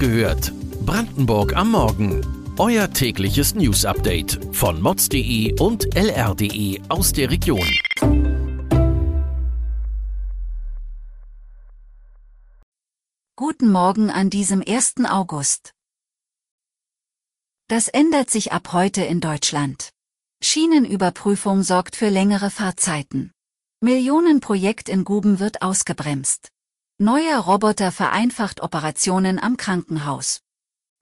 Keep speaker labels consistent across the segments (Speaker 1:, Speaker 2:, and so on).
Speaker 1: gehört. Brandenburg am Morgen. Euer tägliches News-Update von mods.de und lr.de aus der Region.
Speaker 2: Guten Morgen an diesem 1. August. Das ändert sich ab heute in Deutschland. Schienenüberprüfung sorgt für längere Fahrzeiten. Millionenprojekt in Guben wird ausgebremst. Neuer Roboter vereinfacht Operationen am Krankenhaus.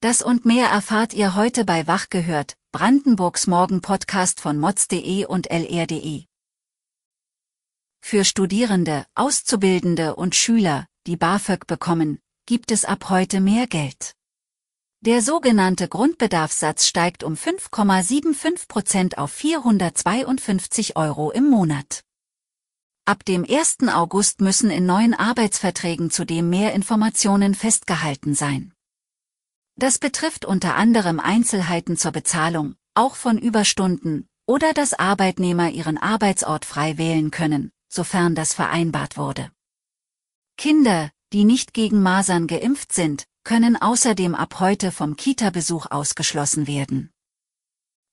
Speaker 2: Das und mehr erfahrt ihr heute bei Wach gehört, Brandenburgs Morgen-Podcast von mods.de und lr.de. Für Studierende, Auszubildende und Schüler, die BAföG bekommen, gibt es ab heute mehr Geld. Der sogenannte Grundbedarfssatz steigt um 5,75 Prozent auf 452 Euro im Monat. Ab dem 1. August müssen in neuen Arbeitsverträgen zudem mehr Informationen festgehalten sein. Das betrifft unter anderem Einzelheiten zur Bezahlung, auch von Überstunden, oder dass Arbeitnehmer ihren Arbeitsort frei wählen können, sofern das vereinbart wurde. Kinder, die nicht gegen Masern geimpft sind, können außerdem ab heute vom Kita-Besuch ausgeschlossen werden.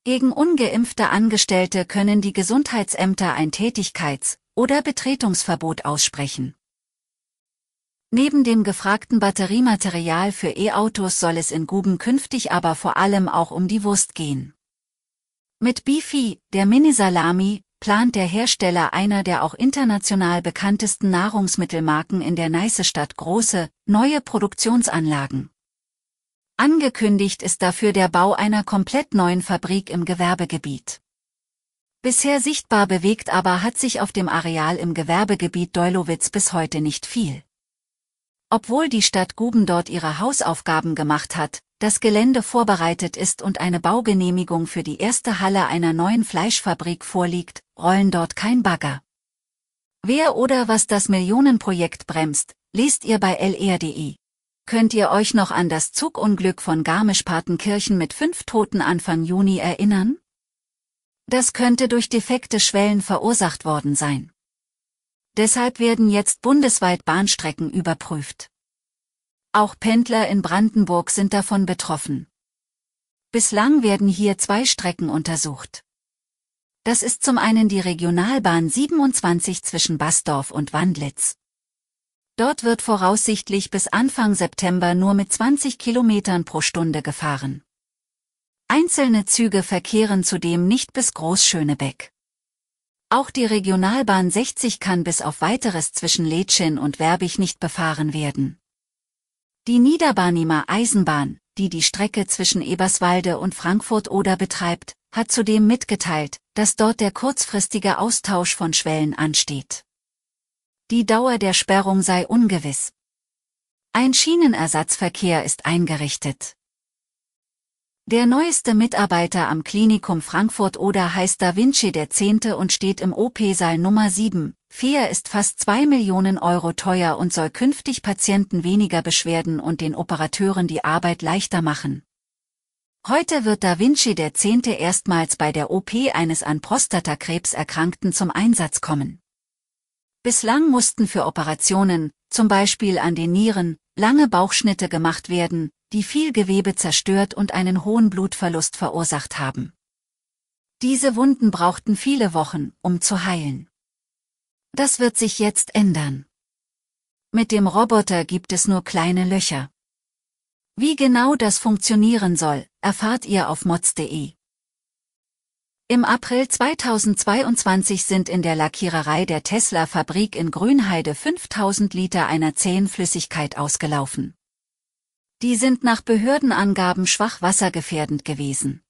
Speaker 2: Gegen ungeimpfte Angestellte können die Gesundheitsämter ein Tätigkeits- oder Betretungsverbot aussprechen. Neben dem gefragten Batteriematerial für E-Autos soll es in Guben künftig aber vor allem auch um die Wurst gehen. Mit Beefy, der Mini-Salami, plant der Hersteller einer der auch international bekanntesten Nahrungsmittelmarken in der Neiße-Stadt große, neue Produktionsanlagen. Angekündigt ist dafür der Bau einer komplett neuen Fabrik im Gewerbegebiet. Bisher sichtbar bewegt aber hat sich auf dem Areal im Gewerbegebiet Deulowitz bis heute nicht viel. Obwohl die Stadt Guben dort ihre Hausaufgaben gemacht hat, das Gelände vorbereitet ist und eine Baugenehmigung für die erste Halle einer neuen Fleischfabrik vorliegt, rollen dort kein Bagger. Wer oder was das Millionenprojekt bremst, liest ihr bei lr.de. Könnt ihr euch noch an das Zugunglück von Garmisch-Partenkirchen mit fünf Toten Anfang Juni erinnern? Das könnte durch defekte Schwellen verursacht worden sein. Deshalb werden jetzt bundesweit Bahnstrecken überprüft. Auch Pendler in Brandenburg sind davon betroffen. Bislang werden hier zwei Strecken untersucht. Das ist zum einen die Regionalbahn 27 zwischen Basdorf und Wandlitz. Dort wird voraussichtlich bis Anfang September nur mit 20 Kilometern pro Stunde gefahren. Einzelne Züge verkehren zudem nicht bis Großschönebeck. Auch die Regionalbahn 60 kann bis auf weiteres zwischen Letschen und Werbig nicht befahren werden. Die Niederbarnimer Eisenbahn, die die Strecke zwischen Eberswalde und Frankfurt-Oder betreibt, hat zudem mitgeteilt, dass dort der kurzfristige Austausch von Schwellen ansteht. Die Dauer der Sperrung sei ungewiss. Ein Schienenersatzverkehr ist eingerichtet. Der neueste Mitarbeiter am Klinikum Frankfurt-Oder heißt Da Vinci der Zehnte und steht im OP-Saal Nummer 7. FEA ist fast 2 Millionen Euro teuer und soll künftig Patienten weniger Beschwerden und den Operateuren die Arbeit leichter machen. Heute wird Da Vinci der Zehnte erstmals bei der OP eines an Prostatakrebs Erkrankten zum Einsatz kommen. Bislang mussten für Operationen, zum Beispiel an den Nieren, lange Bauchschnitte gemacht werden, die viel Gewebe zerstört und einen hohen Blutverlust verursacht haben. Diese Wunden brauchten viele Wochen, um zu heilen. Das wird sich jetzt ändern. Mit dem Roboter gibt es nur kleine Löcher. Wie genau das funktionieren soll, erfahrt ihr auf mods.de. Im April 2022 sind in der Lackiererei der Tesla-Fabrik in Grünheide 5000 Liter einer zähen Flüssigkeit ausgelaufen. Die sind nach Behördenangaben schwach wassergefährdend gewesen.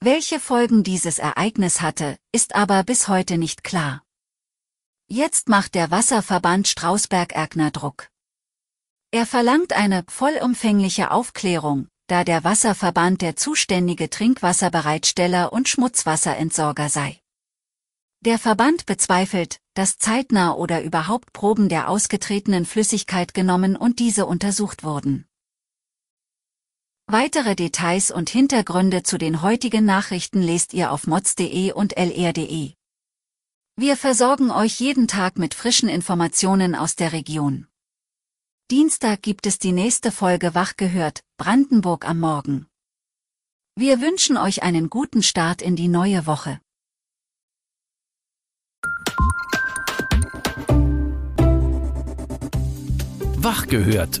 Speaker 2: Welche Folgen dieses Ereignis hatte, ist aber bis heute nicht klar. Jetzt macht der Wasserverband Strausberg-Erkner Druck. Er verlangt eine vollumfängliche Aufklärung, da der Wasserverband der zuständige Trinkwasserbereitsteller und Schmutzwasserentsorger sei. Der Verband bezweifelt, dass zeitnah oder überhaupt Proben der ausgetretenen Flüssigkeit genommen und diese untersucht wurden. Weitere Details und Hintergründe zu den heutigen Nachrichten lest ihr auf mods.de und lr.de. Wir versorgen euch jeden Tag mit frischen Informationen aus der Region. Dienstag gibt es die nächste Folge Wach gehört, Brandenburg am Morgen. Wir wünschen euch einen guten Start in die neue Woche.
Speaker 1: Wach gehört.